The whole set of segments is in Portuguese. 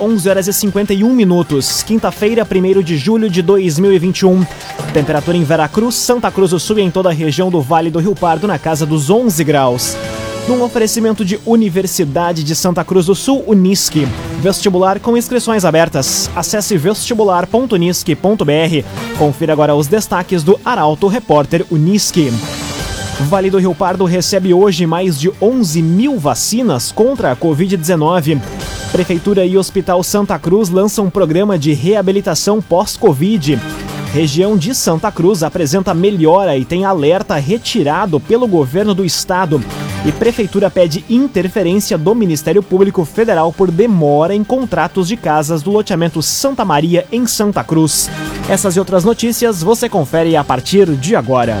11 horas e 51 minutos. Quinta-feira, 1 de julho de 2021. Temperatura em Veracruz, Santa Cruz do Sul e em toda a região do Vale do Rio Pardo na casa dos 11 graus. Num oferecimento de Universidade de Santa Cruz do Sul, Unisque. Vestibular com inscrições abertas. Acesse vestibular.unisque.br. Confira agora os destaques do Arauto Repórter Unisque. Vale do Rio Pardo recebe hoje mais de 11 mil vacinas contra a Covid-19. Prefeitura e Hospital Santa Cruz lançam um programa de reabilitação pós-Covid. Região de Santa Cruz apresenta melhora e tem alerta retirado pelo governo do estado. E Prefeitura pede interferência do Ministério Público Federal por demora em contratos de casas do loteamento Santa Maria, em Santa Cruz. Essas e outras notícias você confere a partir de agora.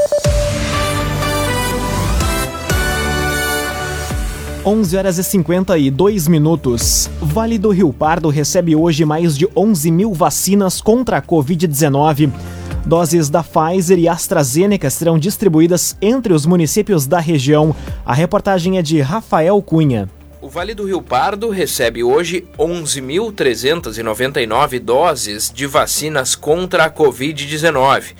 11 horas e 52 minutos. Vale do Rio Pardo recebe hoje mais de 11 mil vacinas contra a Covid-19. Doses da Pfizer e AstraZeneca serão distribuídas entre os municípios da região. A reportagem é de Rafael Cunha. O Vale do Rio Pardo recebe hoje 11.399 doses de vacinas contra a Covid-19.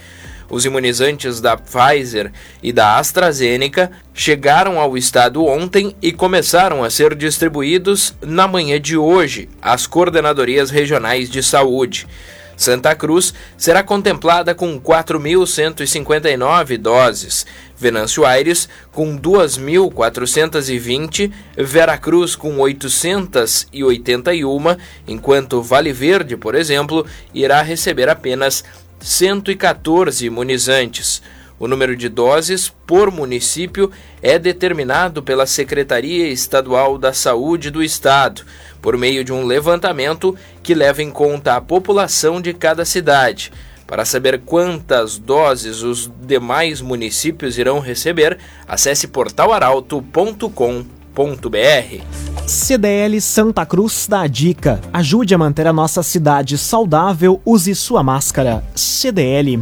Os imunizantes da Pfizer e da AstraZeneca chegaram ao estado ontem e começaram a ser distribuídos na manhã de hoje às coordenadorias regionais de saúde. Santa Cruz será contemplada com 4.159 doses, Venâncio Aires com 2.420, Veracruz com 881, enquanto Vale Verde, por exemplo, irá receber apenas 114 imunizantes. O número de doses por município é determinado pela Secretaria Estadual da Saúde do Estado, por meio de um levantamento que leva em conta a população de cada cidade. Para saber quantas doses os demais municípios irão receber, acesse portalaralto.com.br. CDL Santa Cruz dá a dica. Ajude a manter a nossa cidade saudável, use sua máscara. CDL.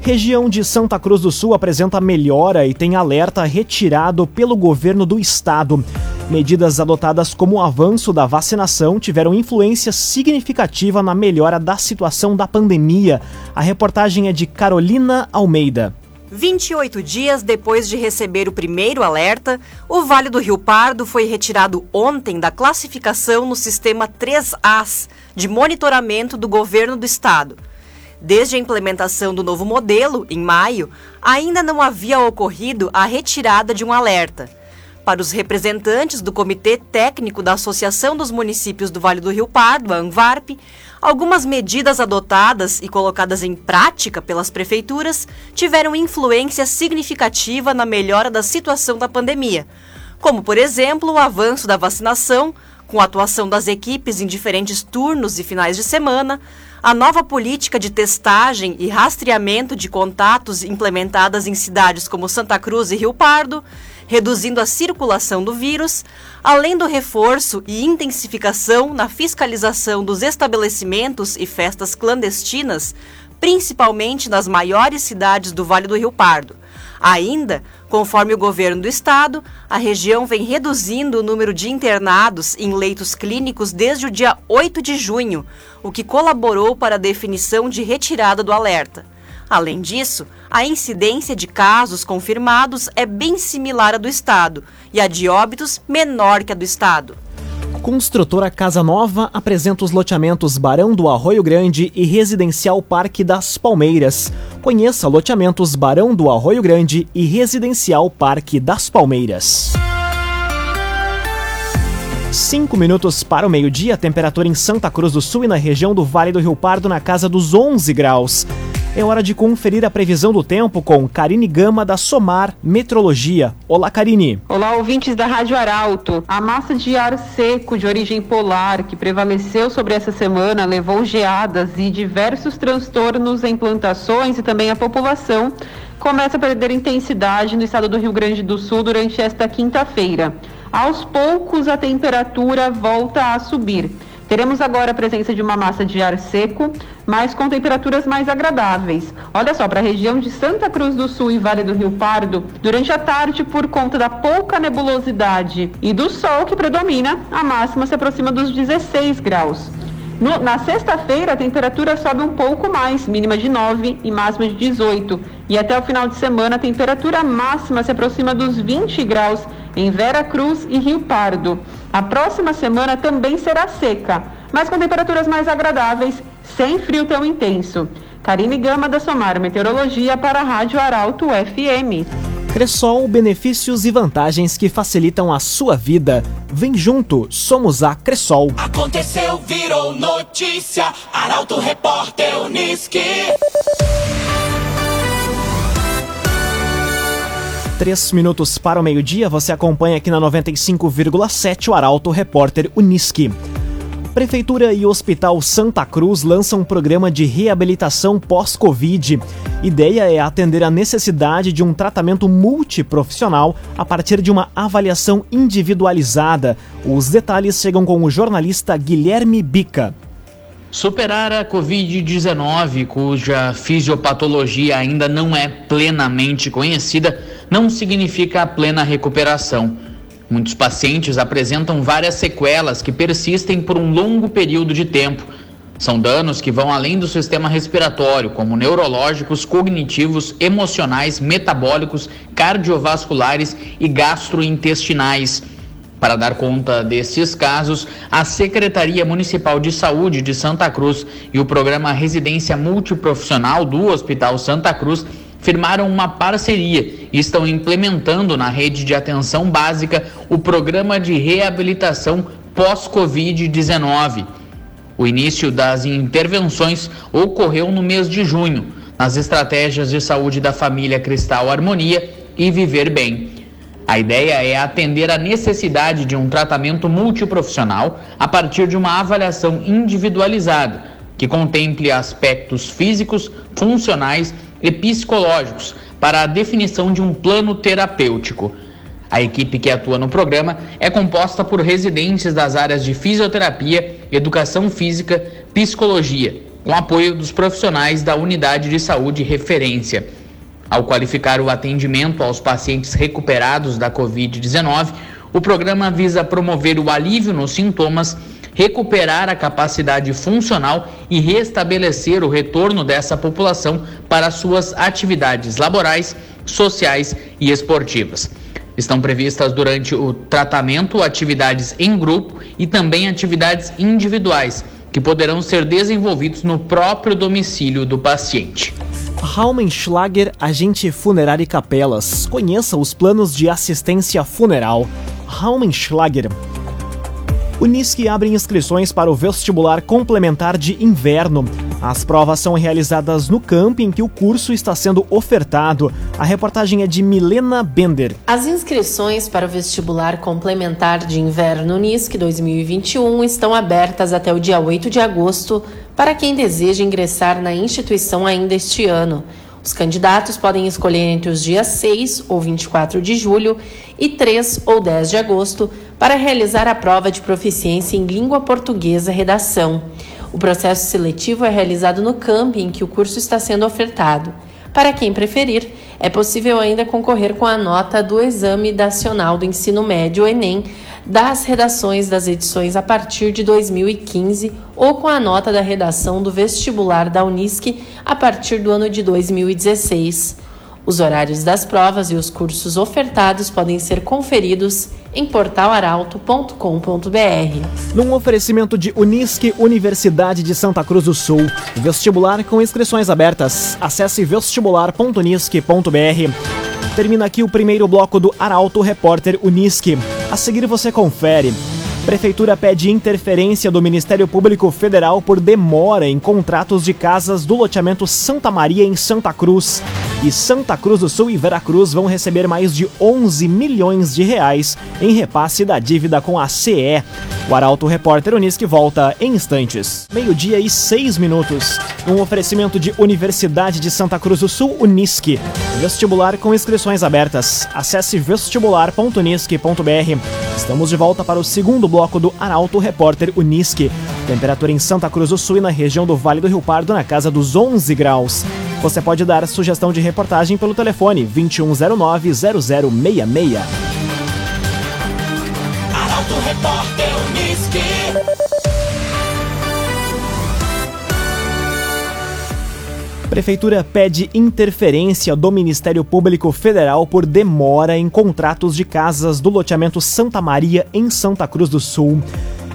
Região de Santa Cruz do Sul apresenta melhora e tem alerta retirado pelo governo do estado. Medidas adotadas como avanço da vacinação tiveram influência significativa na melhora da situação da pandemia. A reportagem é de Carolina Almeida. 28 dias depois de receber o primeiro alerta, o Vale do Rio Pardo foi retirado ontem da classificação no sistema 3As de monitoramento do governo do estado. Desde a implementação do novo modelo, em maio, ainda não havia ocorrido a retirada de um alerta. Para os representantes do Comitê Técnico da Associação dos Municípios do Vale do Rio Pardo, a ANVARP, algumas medidas adotadas e colocadas em prática pelas prefeituras tiveram influência significativa na melhora da situação da pandemia, como, por exemplo, o avanço da vacinação, com a atuação das equipes em diferentes turnos e finais de semana, a nova política de testagem e rastreamento de contatos implementadas em cidades como Santa Cruz e Rio Pardo reduzindo a circulação do vírus, além do reforço e intensificação na fiscalização dos estabelecimentos e festas clandestinas, principalmente nas maiores cidades do Vale do Rio Pardo. Ainda, conforme o governo do estado, a região vem reduzindo o número de internados em leitos clínicos desde o dia 8 de junho, o que colaborou para a definição de retirada do alerta. Além disso, a incidência de casos confirmados é bem similar à do estado e a de óbitos menor que a do estado. Construtora Casa Nova apresenta os loteamentos Barão do Arroio Grande e Residencial Parque das Palmeiras. Conheça loteamentos Barão do Arroio Grande e Residencial Parque das Palmeiras. Cinco minutos para o meio-dia, temperatura em Santa Cruz do Sul e na região do Vale do Rio Pardo na casa dos 11 graus. É hora de conferir a previsão do tempo com Karine Gama da Somar Metrologia. Olá, Karine. Olá, ouvintes da Rádio Arauto. A massa de ar seco de origem polar que prevaleceu sobre essa semana levou geadas e diversos transtornos em plantações e também a população começa a perder intensidade no estado do Rio Grande do Sul durante esta quinta-feira. Aos poucos a temperatura volta a subir. Teremos agora a presença de uma massa de ar seco, mas com temperaturas mais agradáveis. Olha só, para a região de Santa Cruz do Sul e Vale do Rio Pardo, durante a tarde, por conta da pouca nebulosidade e do sol que predomina, a máxima se aproxima dos 16 graus. No, na sexta-feira, a temperatura sobe um pouco mais, mínima de 9 e máxima de 18. E até o final de semana, a temperatura máxima se aproxima dos 20 graus em Vera Cruz e Rio Pardo. A próxima semana também será seca, mas com temperaturas mais agradáveis, sem frio tão intenso. Karine Gama da Somar Meteorologia para a Rádio Arauto FM. Cressol, benefícios e vantagens que facilitam a sua vida. Vem junto, somos a Cressol. Aconteceu, virou notícia. Arauto Repórter Uniski. Três minutos para o meio-dia, você acompanha aqui na 95,7 o Arauto Repórter Uniski. Prefeitura e Hospital Santa Cruz lançam um programa de reabilitação pós-Covid. Ideia é atender a necessidade de um tratamento multiprofissional a partir de uma avaliação individualizada. Os detalhes chegam com o jornalista Guilherme Bica. Superar a Covid-19, cuja fisiopatologia ainda não é plenamente conhecida, não significa a plena recuperação. Muitos pacientes apresentam várias sequelas que persistem por um longo período de tempo. São danos que vão além do sistema respiratório, como neurológicos, cognitivos, emocionais, metabólicos, cardiovasculares e gastrointestinais. Para dar conta desses casos, a Secretaria Municipal de Saúde de Santa Cruz e o programa Residência Multiprofissional do Hospital Santa Cruz firmaram uma parceria e estão implementando na rede de atenção básica o programa de reabilitação pós-Covid-19. O início das intervenções ocorreu no mês de junho, nas estratégias de saúde da família Cristal Harmonia e Viver Bem. A ideia é atender a necessidade de um tratamento multiprofissional a partir de uma avaliação individualizada, que contemple aspectos físicos, funcionais e psicológicos para a definição de um plano terapêutico. A equipe que atua no programa é composta por residentes das áreas de fisioterapia, educação física, psicologia, com apoio dos profissionais da unidade de saúde referência. Ao qualificar o atendimento aos pacientes recuperados da Covid-19, o programa visa promover o alívio nos sintomas recuperar a capacidade funcional e restabelecer o retorno dessa população para suas atividades laborais, sociais e esportivas. Estão previstas durante o tratamento atividades em grupo e também atividades individuais, que poderão ser desenvolvidos no próprio domicílio do paciente. Raumenschlager, agente funerário e capelas. Conheça os planos de assistência funeral. Raumenschlager Unisque abre inscrições para o vestibular complementar de inverno. As provas são realizadas no camping em que o curso está sendo ofertado. A reportagem é de Milena Bender. As inscrições para o vestibular complementar de inverno Unisque 2021 estão abertas até o dia 8 de agosto para quem deseja ingressar na instituição ainda este ano. Os candidatos podem escolher entre os dias 6 ou 24 de julho e 3 ou 10 de agosto para realizar a prova de proficiência em língua portuguesa redação. O processo seletivo é realizado no camping em que o curso está sendo ofertado. Para quem preferir, é possível ainda concorrer com a nota do Exame Nacional do Ensino Médio, Enem, das redações das edições a partir de 2015 ou com a nota da redação do vestibular da Unisc a partir do ano de 2016. Os horários das provas e os cursos ofertados podem ser conferidos em portalaralto.com.br. Num oferecimento de Unisque Universidade de Santa Cruz do Sul, vestibular com inscrições abertas. Acesse vestibular.unisque.br. Termina aqui o primeiro bloco do Arauto Repórter Unisque. A seguir você confere. Prefeitura pede interferência do Ministério Público Federal por demora em contratos de casas do loteamento Santa Maria em Santa Cruz. E Santa Cruz do Sul e Veracruz vão receber mais de 11 milhões de reais em repasse da dívida com a CE. O Arauto Repórter Unisque volta em instantes. Meio-dia e seis minutos. Um oferecimento de Universidade de Santa Cruz do Sul, Unisque. Vestibular com inscrições abertas. Acesse vestibular.unisque.br. Estamos de volta para o segundo bloco do Arauto Repórter Unisque. Temperatura em Santa Cruz do Sul e na região do Vale do Rio Pardo na casa dos 11 graus. Você pode dar sugestão de reportagem pelo telefone 2109-0066. Arauto Repórter. Prefeitura pede interferência do Ministério Público Federal por demora em contratos de casas do loteamento Santa Maria, em Santa Cruz do Sul.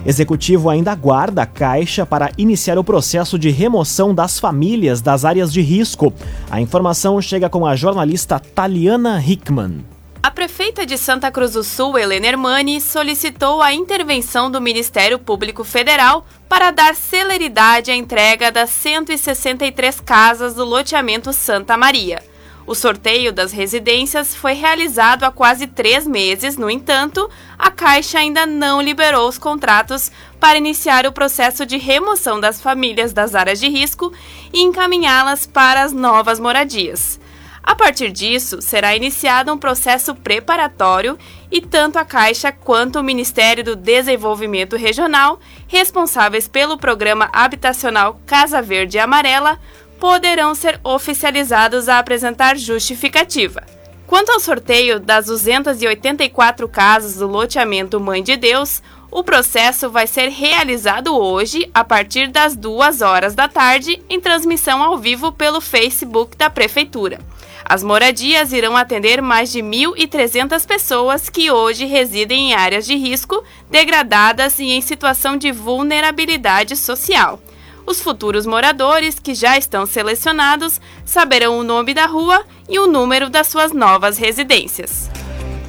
Executivo ainda aguarda a Caixa para iniciar o processo de remoção das famílias das áreas de risco. A informação chega com a jornalista Taliana Hickman. A prefeita de Santa Cruz do Sul, Helena Hermani, solicitou a intervenção do Ministério Público Federal para dar celeridade à entrega das 163 casas do loteamento Santa Maria. O sorteio das residências foi realizado há quase três meses, no entanto, a Caixa ainda não liberou os contratos para iniciar o processo de remoção das famílias das áreas de risco e encaminhá-las para as novas moradias. A partir disso, será iniciado um processo preparatório e tanto a Caixa quanto o Ministério do Desenvolvimento Regional, responsáveis pelo programa habitacional Casa Verde e Amarela, poderão ser oficializados a apresentar justificativa. Quanto ao sorteio das 284 casas do loteamento Mãe de Deus, o processo vai ser realizado hoje, a partir das 2 horas da tarde, em transmissão ao vivo pelo Facebook da Prefeitura. As moradias irão atender mais de 1.300 pessoas que hoje residem em áreas de risco, degradadas e em situação de vulnerabilidade social. Os futuros moradores, que já estão selecionados, saberão o nome da rua e o número das suas novas residências.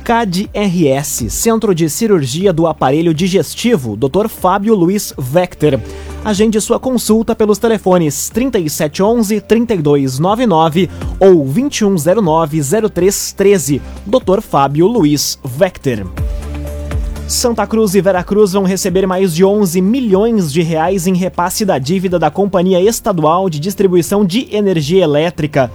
CAD-RS, Centro de Cirurgia do Aparelho Digestivo, Dr. Fábio Luiz Vector. Agende sua consulta pelos telefones 3711 3299 ou 2109 0313. Dr. Fábio Luiz Vector. Santa Cruz e Veracruz vão receber mais de 11 milhões de reais em repasse da dívida da Companhia Estadual de Distribuição de Energia Elétrica.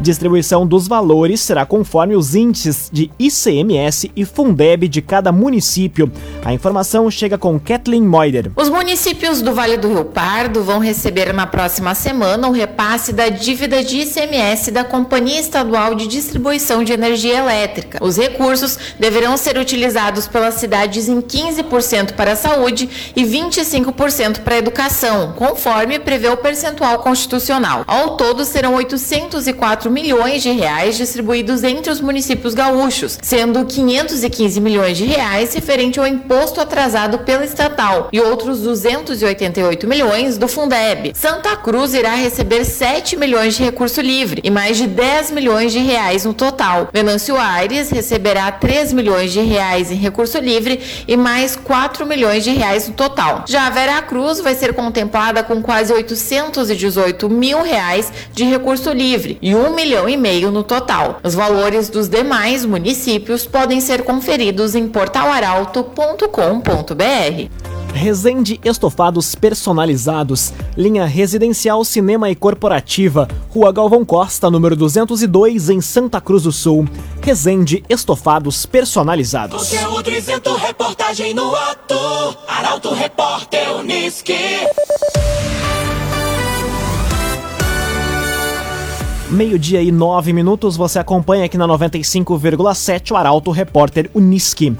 Distribuição dos valores será conforme os índices de ICMS e Fundeb de cada município. A informação chega com Kathleen Moider. Os municípios do Vale do Rio Pardo vão receber na próxima semana o repasse da dívida de ICMS da Companhia Estadual de Distribuição de Energia Elétrica. Os recursos deverão ser utilizados pelas cidades em 15% para a saúde e 25% para a educação, conforme prevê o percentual constitucional. Ao todo serão 804 milhões de reais distribuídos entre os municípios gaúchos, sendo 515 milhões de reais referente ao imposto atrasado pela estatal e outros 288 milhões do Fundeb. Santa Cruz irá receber 7 milhões de recurso livre e mais de 10 milhões de reais no total. Venâncio Aires receberá 3 milhões de reais em recurso livre e mais 4 milhões de reais no total. Já a Vera Cruz vai ser contemplada com quase 818 mil reais de recurso livre e 1 milhão e meio no total. Os valores dos demais municípios podem ser conferidos em portalaralto.com.br. Resende Estofados Personalizados, linha residencial, cinema e corporativa, Rua Galvão Costa, número 202, em Santa Cruz do Sul. Resende Estofados Personalizados. Conteúdo isento, reportagem no ato. Arauto Repórter Unisque. Meio-dia e nove minutos, você acompanha aqui na 95,7 o Arauto Repórter Unisque.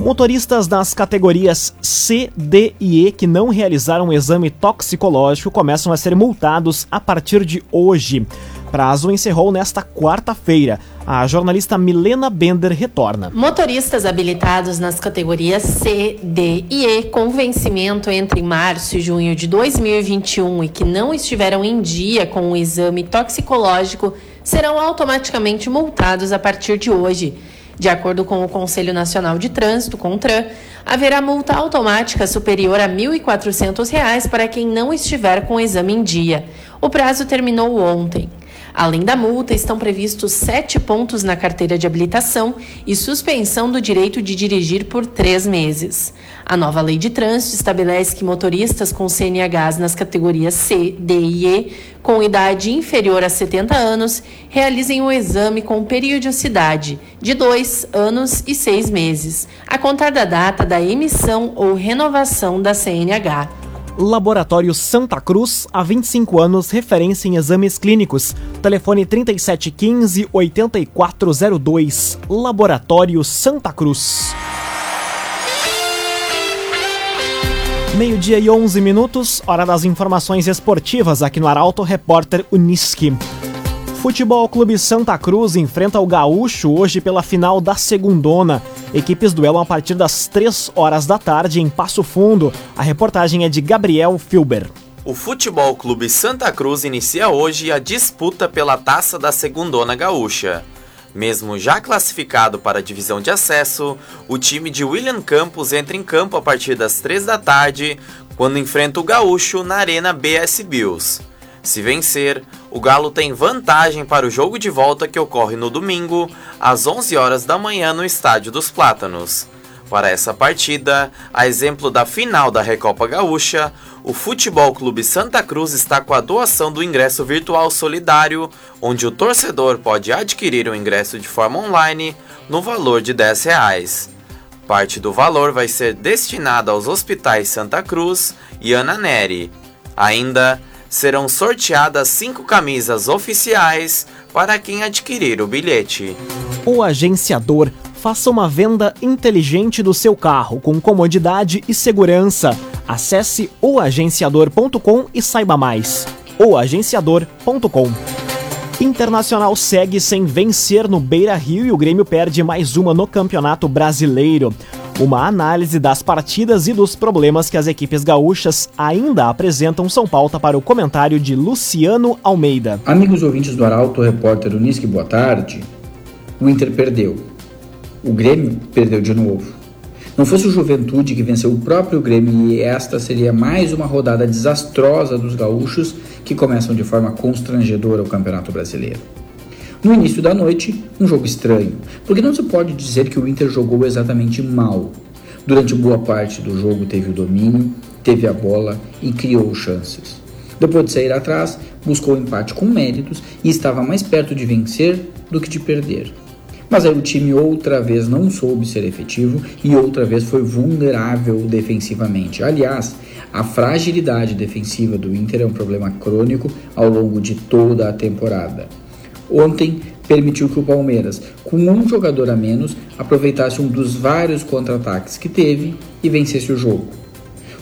Motoristas das categorias C, D e E que não realizaram o exame toxicológico começam a ser multados a partir de hoje. Prazo encerrou nesta quarta-feira. A jornalista Milena Bender retorna. Motoristas habilitados nas categorias C, D e E com vencimento entre março e junho de 2021 e que não estiveram em dia com o exame toxicológico serão automaticamente multados a partir de hoje. De acordo com o Conselho Nacional de Trânsito, CONTRAN, haverá multa automática superior a R$ 1.400 para quem não estiver com o exame em dia. O prazo terminou ontem. Além da multa, estão previstos sete pontos na carteira de habilitação e suspensão do direito de dirigir por três meses. A nova lei de trânsito estabelece que motoristas com CNHs nas categorias C, D e E, com idade inferior a 70 anos, realizem o exame com periodicidade de dois anos e seis meses, a contar da data da emissão ou renovação da CNH. Laboratório Santa Cruz, há 25 anos, referência em exames clínicos. Telefone 3715-8402. Laboratório Santa Cruz. Meio-dia e 11 minutos, hora das informações esportivas aqui no Arauto Repórter Uniski. Futebol Clube Santa Cruz enfrenta o Gaúcho hoje pela final da Segundona. Equipes duelam a partir das 3 horas da tarde em Passo Fundo. A reportagem é de Gabriel Filber. O Futebol Clube Santa Cruz inicia hoje a disputa pela taça da Segundona Gaúcha. Mesmo já classificado para a divisão de acesso, o time de William Campos entra em campo a partir das 3 da tarde, quando enfrenta o Gaúcho na Arena BS Bills. Se vencer, o Galo tem vantagem para o jogo de volta que ocorre no domingo, às 11 horas da manhã no Estádio dos Plátanos. Para essa partida, a exemplo da final da Recopa Gaúcha, o Futebol Clube Santa Cruz está com a doação do ingresso virtual solidário, onde o torcedor pode adquirir o ingresso de forma online no valor de 10 reais. Parte do valor vai ser destinada aos hospitais Santa Cruz e Ana Neri. Ainda serão sorteadas cinco camisas oficiais para quem adquirir o bilhete. O agenciador faça uma venda inteligente do seu carro com comodidade e segurança. Acesse oagenciador.com e saiba mais. oagenciador.com Internacional segue sem vencer no Beira Rio e o Grêmio perde mais uma no Campeonato Brasileiro. Uma análise das partidas e dos problemas que as equipes gaúchas ainda apresentam são pauta para o comentário de Luciano Almeida. Amigos ouvintes do Arauto, repórter Unisque, boa tarde. O Inter perdeu. O Grêmio perdeu de novo. Não fosse o Juventude que venceu o próprio Grêmio e esta seria mais uma rodada desastrosa dos gaúchos que começam de forma constrangedora o Campeonato Brasileiro. No início da noite, um jogo estranho, porque não se pode dizer que o Inter jogou exatamente mal. Durante boa parte do jogo teve o domínio, teve a bola e criou chances. Depois de sair atrás, buscou o empate com méritos e estava mais perto de vencer do que de perder. Mas aí o time outra vez não soube ser efetivo e outra vez foi vulnerável defensivamente. Aliás, a fragilidade defensiva do Inter é um problema crônico ao longo de toda a temporada. Ontem permitiu que o Palmeiras, com um jogador a menos, aproveitasse um dos vários contra-ataques que teve e vencesse o jogo.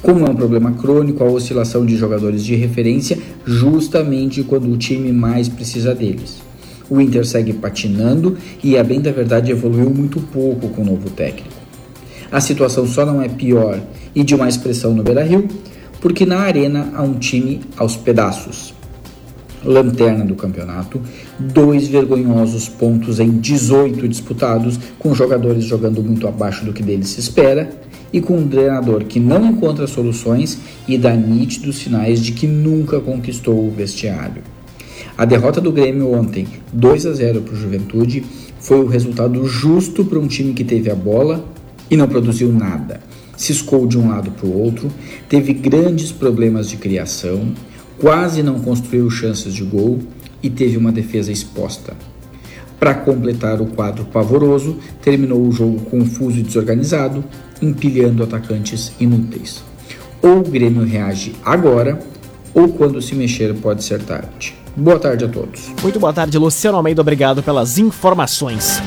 Como é um problema crônico a oscilação de jogadores de referência justamente quando o time mais precisa deles. O Inter segue patinando e, a bem da verdade, evoluiu muito pouco com o novo técnico. A situação só não é pior e de uma expressão no Beira-Rio, porque na arena há um time aos pedaços lanterna do campeonato, dois vergonhosos pontos em 18 disputados, com jogadores jogando muito abaixo do que deles se espera, e com um treinador que não encontra soluções e dá nítidos sinais de que nunca conquistou o vestiário. A derrota do Grêmio ontem, 2 a 0 para o Juventude, foi o resultado justo para um time que teve a bola e não produziu nada. Ciscou de um lado para o outro, teve grandes problemas de criação, quase não construiu chances de gol e teve uma defesa exposta. Para completar o quadro pavoroso, terminou o jogo confuso e desorganizado, empilhando atacantes inúteis. Ou o Grêmio reage agora, ou quando se mexer pode ser tarde. Boa tarde a todos. Muito boa tarde, Luciano Almeida. Obrigado pelas informações.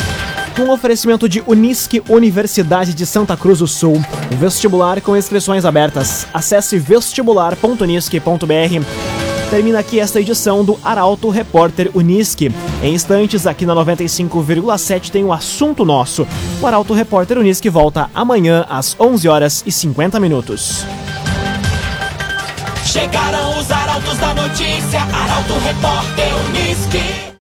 Com oferecimento de Unisque Universidade de Santa Cruz do Sul. Vestibular com inscrições abertas. Acesse vestibular.unisque.br. Termina aqui esta edição do Arauto Repórter Unisque. Em instantes, aqui na 95,7 tem o assunto nosso. O Arauto Repórter Unisque volta amanhã às 11 horas e 50 minutos. Chegaram os arautos da notícia, Arauto Repórter Unisque.